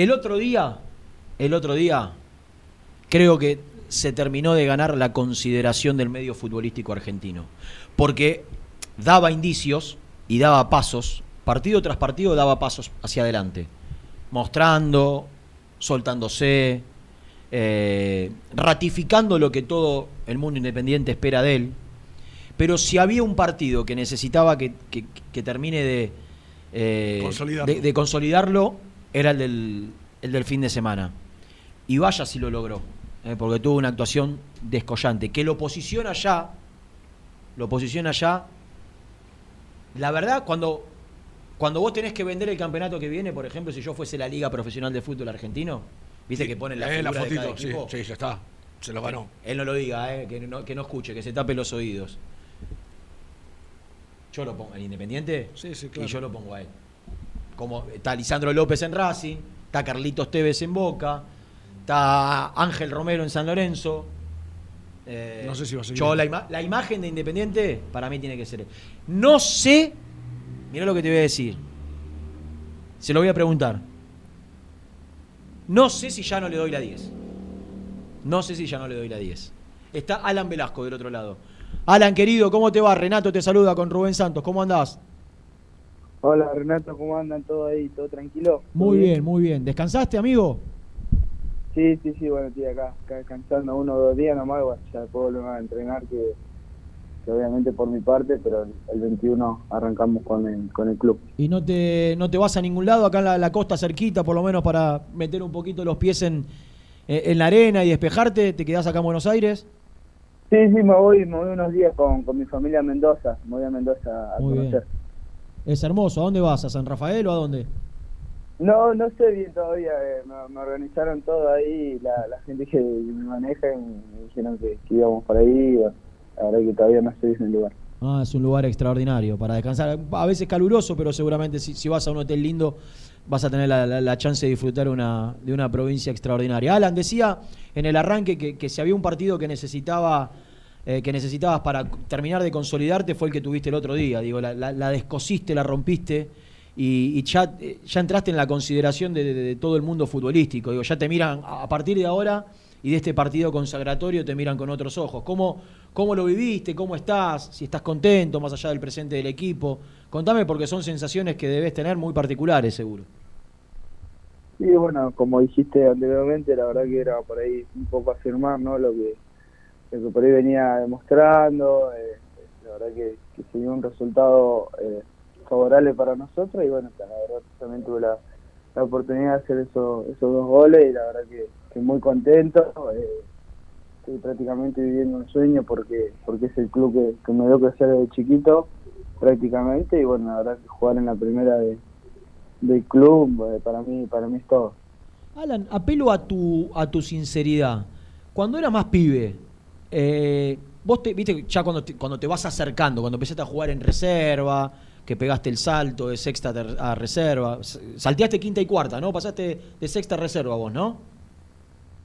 El otro día, el otro día, creo que se terminó de ganar la consideración del medio futbolístico argentino. Porque daba indicios y daba pasos, partido tras partido daba pasos hacia adelante, mostrando, soltándose, eh, ratificando lo que todo el mundo independiente espera de él. Pero si había un partido que necesitaba que, termine de, eh, de, consolidarlo, era el del, el del fin de semana. Y vaya si lo logró, eh, porque tuvo una actuación descollante, que lo posiciona ya, lo posiciona ya. La verdad, cuando, cuando vos tenés que vender el campeonato que viene, por ejemplo, si yo fuese la Liga Profesional de Fútbol Argentino, ¿Viste que pone la, eh, la fotito? sí, sí, ya está. Se lo ganó. Él no lo diga, eh, que, no, que no escuche, que se tape los oídos. Yo lo pongo, ¿el Independiente? Sí, sí, claro. Y yo lo pongo a él. Como está Lisandro López en Racing, está Carlitos Tevez en Boca, está Ángel Romero en San Lorenzo. Eh, no sé si va a seguir. Yo, la, la, imagen de Independiente para mí tiene que ser. No sé, mira lo que te voy a decir. Se lo voy a preguntar. No sé si ya no le doy la 10. No sé si ya no le doy la 10. Está Alan Velasco del otro lado. Alan, querido, ¿cómo te va? Renato te saluda con Rubén Santos. ¿Cómo andás? Hola, Renato, ¿cómo andan? ¿Todo ahí? ¿Todo tranquilo? Muy bien? muy bien. ¿Descansaste, amigo? Sí, sí, sí, bueno, estoy acá, acá descansando uno o dos días nomás, bueno, ya puedo volver a entrenar que obviamente por mi parte, pero el 21 arrancamos con el, con el club. ¿Y no te, no te vas a ningún lado acá en la, costa cerquita, por lo menos para meter un poquito los pies en, eh, en la arena y despejarte? ¿Te quedás acá en Buenos Aires? Sí, sí, me voy, me voy unos días con, con mi familia a Mendoza, me voy a Mendoza a conocer. Es hermoso, ¿a dónde vas? ¿A San Rafael o a dónde? No, no sé bien todavía, eh, me, organizaron todo ahí, la, la gente que me maneja me dijeron que, íbamos por ahí la verdad que todavía no estoy en el lugar. Ah, es un lugar extraordinario para descansar. A veces caluroso, pero seguramente si, vas a un hotel lindo vas a tener la, chance de disfrutar una, de una provincia extraordinaria. Alan decía en el arranque que, si había un partido que necesitaba eh, que necesitabas para terminar de consolidarte fue el que tuviste el otro día. Digo, la, descosiste, la rompiste y, ya, ya entraste en la consideración de, de, todo el mundo futbolístico. Digo, ya te miran a partir de ahora y de este partido consagratorio te miran con otros ojos. ¿Cómo, ¿Cómo lo viviste? ¿Cómo estás? Si estás contento más allá del presente del equipo. Contame porque son sensaciones que debes tener muy particulares seguro. Sí, bueno, como dijiste anteriormente, la verdad que era por ahí un poco afirmar ¿no? lo, que, por ahí venía demostrando. Eh, la verdad que, que se dio un resultado eh, favorable para nosotros y bueno, la verdad también tuve la, oportunidad de hacer eso, esos dos goles y la verdad que estoy muy contento. Eh, estoy prácticamente viviendo un sueño porque porque es el club que, me dio crecer desde chiquito prácticamente y bueno, la verdad que jugar en la primera de, del club para mí para mí es todo. Alan, apelo a tu a tu sinceridad. Cuando era más pibe, eh, vos te, viste ya cuando te, cuando te vas acercando, cuando empezaste a jugar en reserva, que pegaste el salto de sexta a reserva, salteaste quinta y cuarta, ¿no? Pasaste de sexta a reserva vos, ¿no?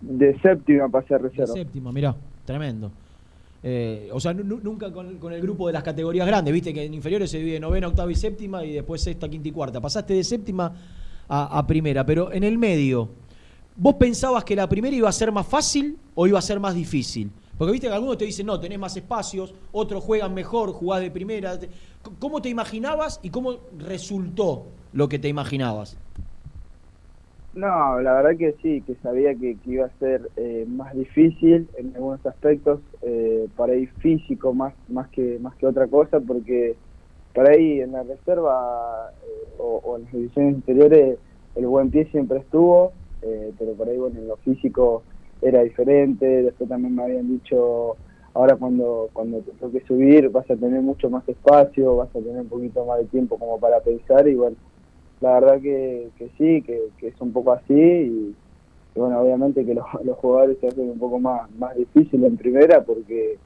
De séptima pasé a reserva. De séptima, mirá, tremendo. Eh, o sea, nunca con, el grupo de las categorías grandes, viste que en inferiores se divide novena, octava y séptima y después sexta, quinta y cuarta. Pasaste de séptima a, primera, pero en el medio, ¿vos pensabas que la primera iba a ser más fácil o iba a ser más difícil? Porque viste que algunos te dicen, no, tenés más espacios, otros juegan mejor, jugás de primera. ¿Cómo te imaginabas y cómo resultó lo que te imaginabas? No, la verdad que sí, que sabía que, iba a ser eh, más difícil en algunos aspectos, eh, para ir físico más más que más que otra cosa, porque para ahí en la reserva eh, o, en las divisiones inferiores el buen pie siempre estuvo, pero por ahí bueno en lo físico era diferente. Después también me habían dicho ahora cuando cuando te toque subir vas a tener mucho más espacio, vas a tener un poquito más de tiempo como para pensar y bueno la verdad que, sí, que, es un poco así y, bueno, obviamente que los, jugadores se hacen un poco más, más difícil en primera porque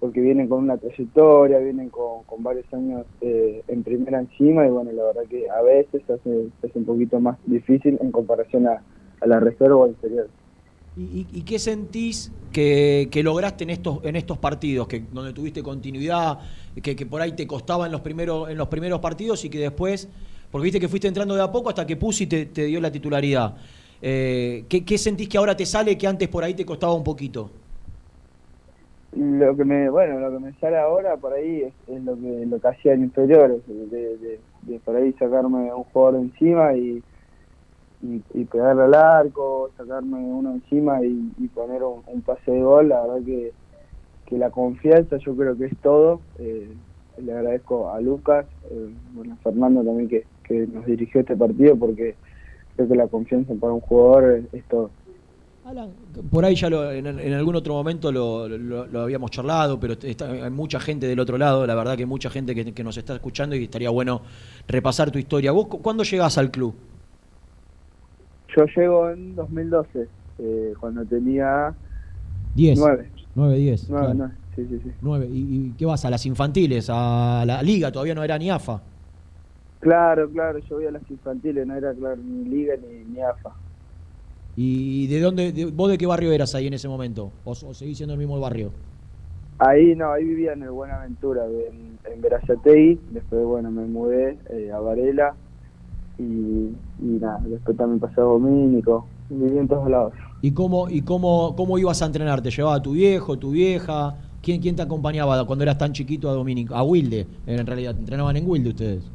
porque vienen con una trayectoria, vienen con, varios años eh, en primera encima y bueno, la verdad que a veces hace, un poquito más difícil en comparación a, la reserva inferior. ¿Y, ¿Y, qué sentís que, lograste en estos, en estos partidos, que donde tuviste continuidad, que, por ahí te costaba en los, primeros, en los primeros partidos y que después Porque viste que fuiste entrando de a poco hasta que Pusi te, te dio la titularidad. Eh, ¿qué, sentís que ahora te sale que antes por ahí te costaba un poquito? Lo que me, bueno, lo que me sale ahora por ahí es, lo que lo que hacía en inferiores, de, de, por ahí sacarme un jugador encima y, y, pegarle al arco, sacarme uno encima y, poner un, pase de gol, la verdad que, que la confianza yo creo que es todo. Eh, le agradezco a Lucas, eh, bueno, a Fernando también que, que nos dirigió este partido porque creo que la confianza para un jugador es, todo. Alan, por ahí ya en, algún otro momento lo, habíamos charlado, pero hay mucha gente del otro lado, la verdad que mucha gente que, nos está escuchando y estaría bueno repasar tu historia. ¿Vos cuándo llegás al club? Yo llego en 2012, eh, cuando tenía 10. 9. 9, 10. 9, 9, sí, sí, sí. 9. ¿Y, ¿Y qué vas? ¿A las infantiles? ¿A la liga? Todavía no era ni AFA. Claro, claro, yo voy a las infantiles, no era claro ni Liga ni, ni AFA. ¿Y de dónde, vos de qué barrio eras ahí en ese momento? ¿O, seguís siendo el mismo barrio? Ahí no, ahí vivía en el Buenaventura, en, en Verazategui, después bueno me mudé eh, a Varela y, y, nada, después también pasé a Domínico, viví en todos lados. ¿Y cómo, y cómo, cómo ibas a entrenar? ¿Te llevaba tu viejo, tu vieja? ¿Quién, ¿Quién te acompañaba cuando eras tan chiquito a Domínico? A Wilde, en realidad, entrenaban en Wilde ustedes.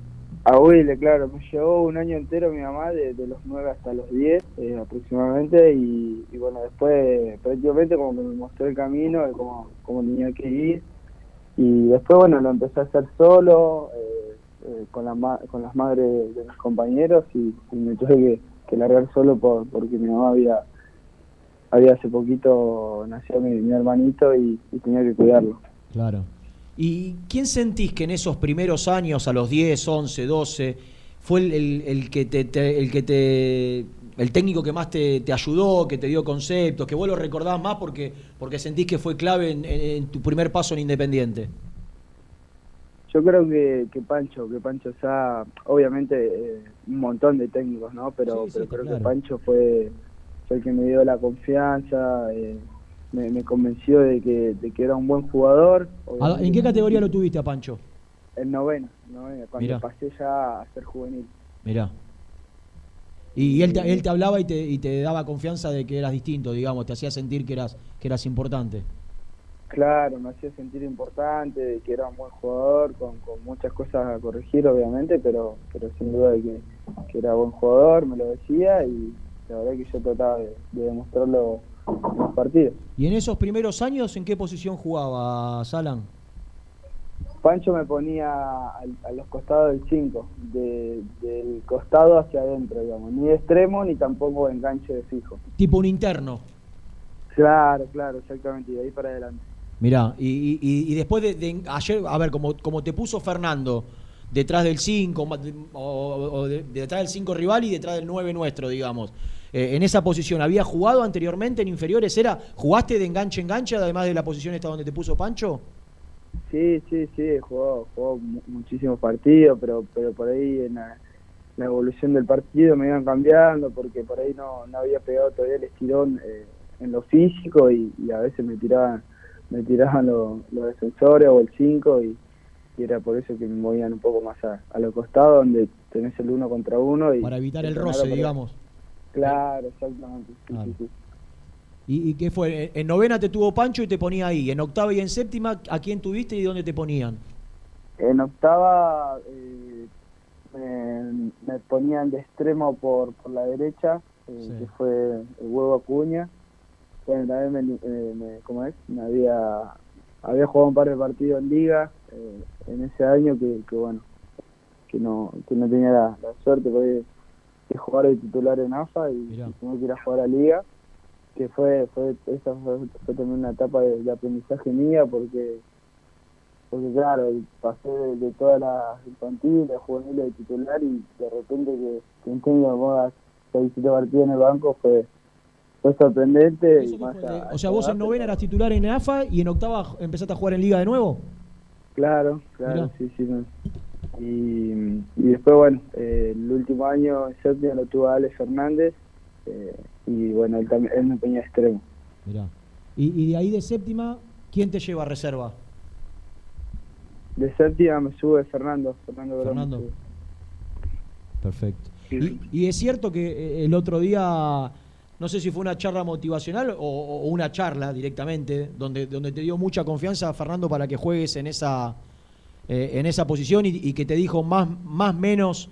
A Wilde, claro, me llevó un año entero mi mamá, de, los 9 hasta los 10 eh, aproximadamente, y, bueno, después prácticamente como que me mostró el camino de cómo, tenía que ir, y después, bueno, lo empecé a hacer solo, eh, eh, con, la con las madres de mis compañeros, y, me tuve que, largar solo por, porque mi mamá había, había hace poquito nació mi, hermanito y tenía que cuidarlo. Claro. ¿Y quién sentís que en esos primeros años, a los 10, 11, 12, fue el, que te, el que te el técnico que más te, ayudó, que te dio conceptos, que vos lo recordás más porque, porque sentís que fue clave en, tu primer paso en Independiente? Yo creo que, que Pancho, que Pancho sea, obviamente eh, un montón de técnicos, ¿no? Pero, pero creo que Pancho fue, fue el que me dio la confianza, eh, me, convenció de que, de que era un buen jugador. ¿En qué categoría lo tuviste a Pancho? En novena, novena cuando pasé ya a ser juvenil. Mirá. Y, él, te, él te hablaba y te, y te daba confianza de que eras distinto, digamos, te hacía sentir que eras, que eras importante. Claro, me hacía sentir importante, de que era un buen jugador, con, con muchas cosas a corregir, obviamente, pero, pero sin duda de que, que era buen jugador, me lo decía, y la verdad que yo trataba de, de demostrarlo los partidos. ¿Y en esos primeros años en qué posición jugaba Salan? Pancho me ponía a, los costados del 5, del costado hacia adentro, digamos. Ni de extremo ni tampoco enganche de fijo. Tipo un interno. Claro, claro, exactamente, y de ahí para adelante. Mirá, y, después de, ayer, a ver, como, como te puso Fernando, detrás del 5, o, detrás del 5 rival y detrás del 9 nuestro, digamos. Eh, en esa posición. ¿Había jugado anteriormente en inferiores? ¿Era ¿Jugaste de enganche enganche, además de la posición esta donde te puso Pancho? Sí, sí, sí, jugó, jugó muchísimos partidos, pero, pero por ahí en la, evolución del partido me iban cambiando porque por ahí no, no había pegado todavía el estirón eh, en lo físico y, a veces me tiraban me tiraban los defensores o el 5 y, era por eso que me movían un poco más a, a los costados donde tenés el uno contra uno. Y Para evitar el roce, digamos. Claro, exactamente. ¿Y, qué fue? En novena te tuvo Pancho y te ponía ahí. En octava y en séptima, ¿a quién tuviste y dónde te ponían? En octava eh, me, ponían de extremo por, por la derecha, eh, que fue el huevo Acuña. Bueno, también me, me, ¿cómo es? Me había, había jugado un par de partidos en liga eh, en ese año que, que, bueno, que no, que no tenía la, la suerte porque que jugar de titular en AFA y, tengo que ir a jugar a Liga, que fue, fue esa fue, también una etapa de, aprendizaje mía porque porque claro, pasé de, todas las infantiles, juveniles de titular y de repente que, que técnico me 6 partidos en el banco fue, fue sorprendente. o sea, vos en novena eras titular en AFA y en octava empezaste a jugar en Liga de nuevo. Claro, claro, sí, sí. Y, después, bueno, eh, el último año en séptima lo tuvo Alex Fernández eh, y bueno, él, también, él me ponía extremo. Mirá. Y, de ahí de séptima, ¿quién te lleva a reserva? De séptima me sube Fernando, Fernando, Fernando. Perfecto. Y, es cierto que eh, el otro día, no sé si fue una charla motivacional o, una charla directamente, donde, donde te dio mucha confianza Fernando para que juegues en esa, eh, en esa posición y, que te dijo más, más menos,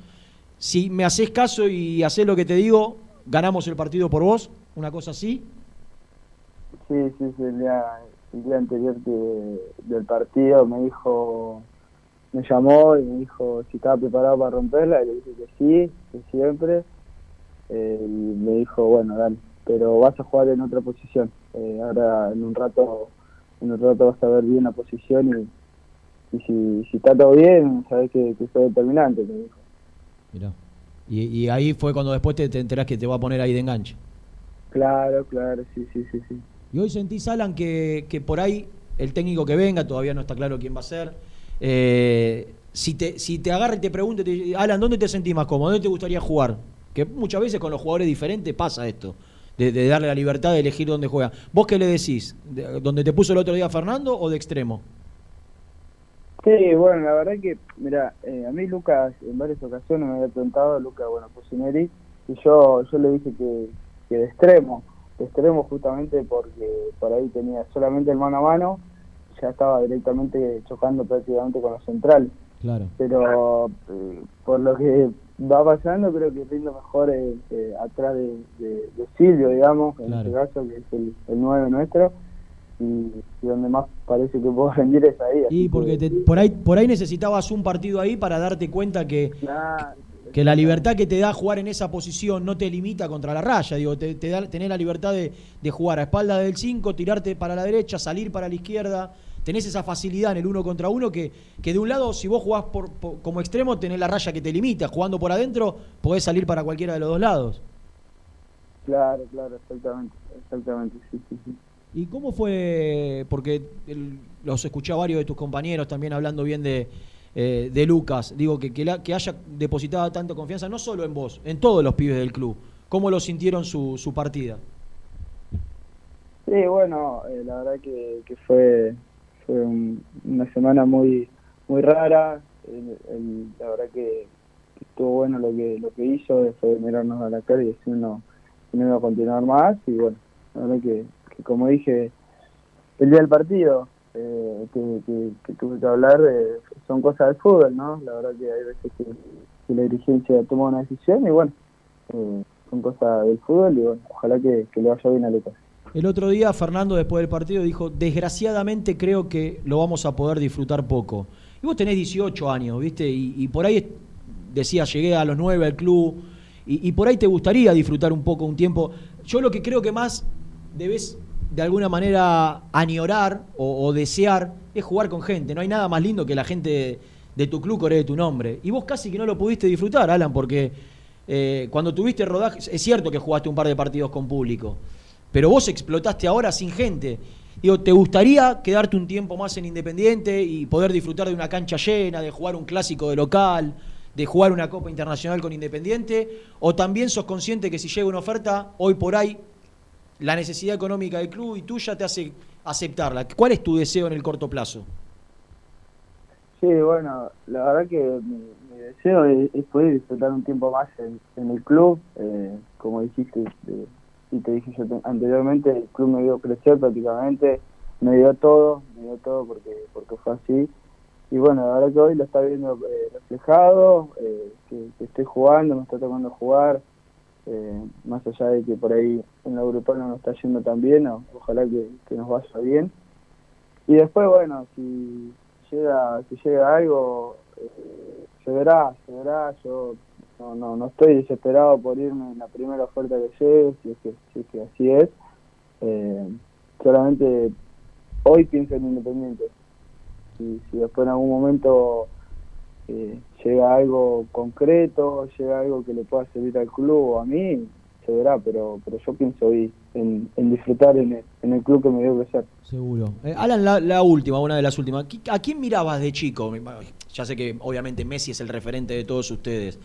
si me haces caso y haces lo que te digo, ganamos el partido por vos, una cosa así. Sí, sí, sí, el día, el día anterior del partido me dijo me llamó y me dijo si estaba preparado para romperla y le dije que sí, que siempre. Eh, y me dijo, bueno, dale, pero vas a jugar en otra posición. Eh, ahora en un rato en un rato vas a ver bien la posición y, y si, si está todo bien, sabes que, que determinante, me dijo. Mirá. Y, y ahí fue cuando después te, te enterás que te va a poner ahí de enganche. Claro, claro, sí, sí, sí. sí. Y hoy sentís, Alan, que, que por ahí el técnico que venga, todavía no está claro quién va a ser, eh, si, te, si te agarra y te pregunta, Alan, ¿dónde te sentís más cómodo? ¿Dónde te gustaría jugar? Que muchas veces con los jugadores diferentes pasa esto, de, darle la libertad de elegir dónde juega. ¿Vos qué le decís? ¿Dónde te puso el otro día Fernando o de extremo? Sí, bueno, la verdad que, mira, eh, a mí Lucas en varias ocasiones me había preguntado, Lucas, bueno, Pusineri, y yo, yo le dije que, que de extremo, de extremo justamente porque por ahí tenía solamente el mano a mano ya estaba directamente chocando prácticamente con los centrales. Claro. Pero eh, por lo que va pasando, creo que rindo mejor eh, eh, atrás de, Silvio, digamos, en este caso, que es el, el 9 nuestro. Y, donde más parece que puedo rendir es ahí. Y porque por ahí por ahí necesitabas un partido ahí para darte cuenta que, que la libertad que te da jugar en esa posición no te limita contra la raya, digo, te, da tener la libertad de, de jugar a espalda del 5, tirarte para la derecha, salir para la izquierda, tenés esa facilidad en el uno contra uno que, que de un lado, si vos jugás por, como extremo, tenés la raya que te limita. Jugando por adentro, podés salir para cualquiera de los dos lados. Claro, claro, exactamente, exactamente, sí, sí, sí. ¿Y cómo fue? Porque los escuché a varios de tus compañeros también hablando bien de, eh, de Lucas. Digo, que, que, que, haya depositado tanta confianza, no solo en vos, en todos los pibes del club. ¿Cómo lo sintieron su, su partida? Sí, bueno, eh, la verdad que, que fue fue una semana muy muy rara. la verdad que, estuvo bueno lo que lo que hizo, de mirarnos a la cara y decir no, no iba a continuar más. Y bueno, la verdad que, como dije el día del partido, eh, que, tuve que hablar, eh, son cosas del fútbol, ¿no? La verdad que hay veces que, la dirigencia toma una decisión y bueno, eh, son cosas del fútbol y bueno, ojalá que, le vaya bien a Lucas. El otro día Fernando después del partido dijo, desgraciadamente creo que lo vamos a poder disfrutar poco. Y vos tenés 18 años, ¿viste? Y, por ahí decía, llegué a los 9 al club, y, por ahí te gustaría disfrutar un poco, un tiempo. Yo lo que creo que más debes de alguna manera añorar o, desear es jugar con gente. No hay nada más lindo que la gente de, tu club coree tu nombre. Y vos casi que no lo pudiste disfrutar, Alan, porque eh, cuando tuviste rodaje, es cierto que jugaste un par de partidos con público pero vos explotaste ahora sin gente. Digo, ¿te gustaría quedarte un tiempo más en Independiente y poder disfrutar de una cancha llena, de jugar un clásico de local, de jugar una Copa Internacional con Independiente? ¿O también sos consciente que si llega una oferta, hoy por ahí, la necesidad económica del club y tuya te hace aceptarla? ¿Cuál es tu deseo en el corto plazo? Sí, bueno, la verdad que mi, deseo es, poder disfrutar un tiempo más en, el club, eh, como dijiste, y te dije yo anteriormente, el club me vio crecer prácticamente, me dio todo, me dio todo porque porque fue así. Y bueno, verdad que hoy lo está viendo eh, reflejado, eh, que, estoy jugando, me está tocando jugar, eh, más allá de que por ahí en la grupal no nos está yendo tan bien, ojalá que, que, nos vaya bien. Y después, bueno, si llega, si llega algo, se verá, se verá, yo no, no, no estoy desesperado por irme en la primera oferta que llegue, si es que, si es que así es. Eh, solamente hoy pienso en Independiente. Y si después en algún momento eh, llega algo concreto, llega algo que le pueda servir al club o a mí, se verá, pero, pero yo pienso hoy en, disfrutar en el, en el, club que me dio crecer. Seguro. Eh, Alan, la, la, última, una de las últimas. ¿A quién mirabas de chico? Ya sé que obviamente Messi es el referente de todos ustedes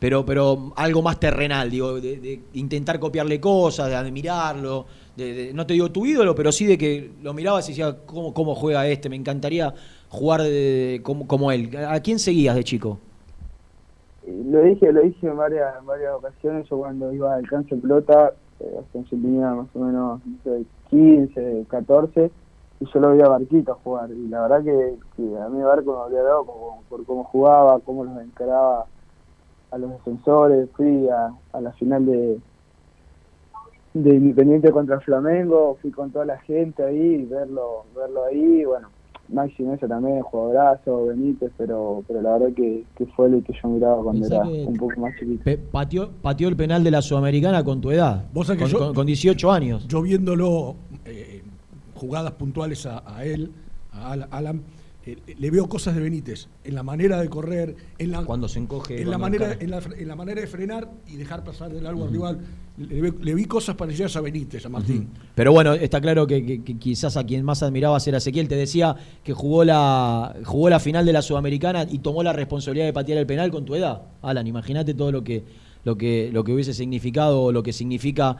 pero, pero algo más terrenal, digo, de, intentar copiarle cosas, de admirarlo, de, no te digo tu ídolo, pero sí de que lo mirabas y decías, ¿cómo, cómo juega este? Me encantaría jugar como, como, él. ¿A quién seguías de chico? lo dije, lo dije en varias, varias ocasiones, yo cuando iba al cancha de pelota, eh, tenía más o menos 15, 14, y yo lo veía a Barquito jugar, y la verdad que, a mí Barco me había dado por cómo jugaba, cómo los encaraba a los defensores, fui a, a la final de, de Independiente contra Flamengo, fui con toda la gente ahí, verlo, verlo ahí, bueno, Maxi Mesa también, jugadorazo, Benítez, pero, pero la verdad que, fue el que yo miraba cuando era un poco más chiquito. pateó, el penal de la Sudamericana con tu edad, con, 18 años. Yo viéndolo eh, jugadas puntuales a, a él, a Alan, eh, le veo cosas de Benítez en la manera de correr, en la, cuando se encoge, en la manera, en la, manera de frenar y dejar pasar del largo al rival. Le, vi cosas parecidas a Benítez, a Martín. Pero bueno, está claro que, quizás a quien más admirabas era Ezequiel. Te decía que jugó la jugó la final de la Sudamericana y tomó la responsabilidad de patear el penal con tu edad. Alan, imagínate todo lo que lo que lo que hubiese significado o lo que significa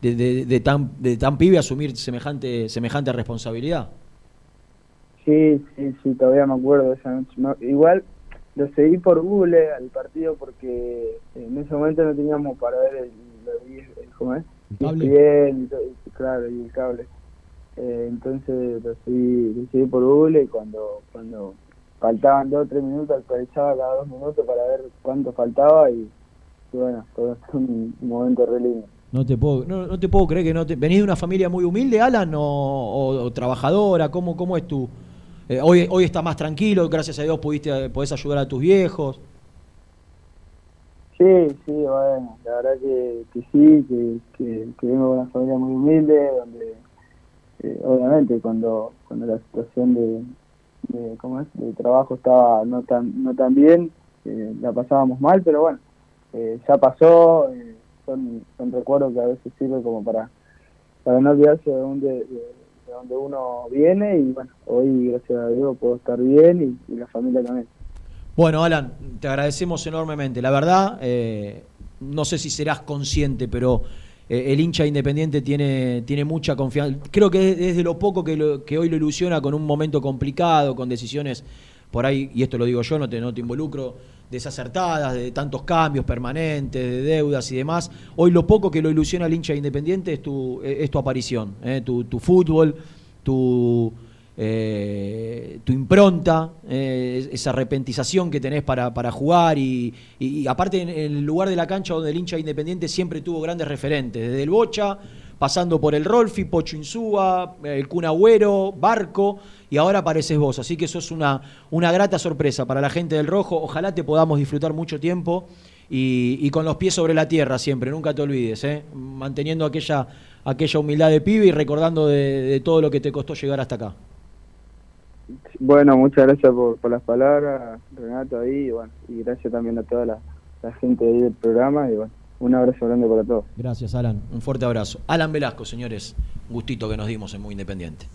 de, de, tan de tan pibe asumir semejante semejante responsabilidad. Sí, sí, sí, todavía me acuerdo de esa noche. igual lo seguí por Google al partido porque en ese momento no teníamos para ver el, ¿cómo es? cable. Bien, claro, y el cable. Eh, entonces lo seguí, por Google y cuando, cuando faltaban dos o tres minutos actualizaba cada dos minutos para ver cuánto faltaba y, bueno, fue un, momento re lindo. No te puedo, no, te puedo creer que no te... ¿Venís de una familia muy humilde, Alan, o, trabajadora? ¿Cómo, ¿Cómo es tu, eh, hoy, hoy está más tranquilo, gracias a Dios pudiste, podés ayudar a tus viejos. Sí, sí, bueno, la verdad que, sí, que, que, vengo de una familia muy humilde, donde eh, obviamente cuando, cuando la situación de, ¿cómo es? de trabajo estaba no tan, no tan bien, eh, la pasábamos mal, pero bueno, ya pasó, son, son recuerdos que a veces sirven como para, para no olvidarse de, de de donde uno viene y bueno, hoy gracias a Dios puedo estar bien y, la familia también. Bueno, Alan, te agradecemos enormemente. La verdad, eh, no sé si serás consciente, pero eh, el hincha independiente tiene, tiene mucha confianza. Creo que es, de lo poco que, que hoy lo ilusiona con un momento complicado, con decisiones por ahí, y esto lo digo yo, no te, no te involucro, desacertadas, de tantos cambios permanentes, de deudas y demás. Hoy lo poco que lo ilusiona al hincha independiente es tu, es tu aparición, ¿eh? tu, fútbol, tu, eh, tu impronta, eh, esa repentización que tenés para, para jugar y, aparte en, el lugar de la cancha donde el hincha independiente siempre tuvo grandes referentes, desde el Bocha, pasando por el Rolfi, Pocho Insúa, el Kun Barco y ahora apareces vos. Así que eso es una, una grata sorpresa para la gente del Rojo. Ojalá te podamos disfrutar mucho tiempo y, con los pies sobre la tierra siempre, nunca te olvides, ¿eh? manteniendo aquella, aquella humildad de pibe y recordando de, todo lo que te costó llegar hasta acá. Bueno, muchas gracias por, las palabras, Renato, ahí, y, bueno, y gracias también a toda la, la gente del programa, y bueno, un abrazo grande para todos. Gracias, Alan. Un fuerte abrazo. Alan Velasco, señores. Gustito que nos dimos en Muy Independiente.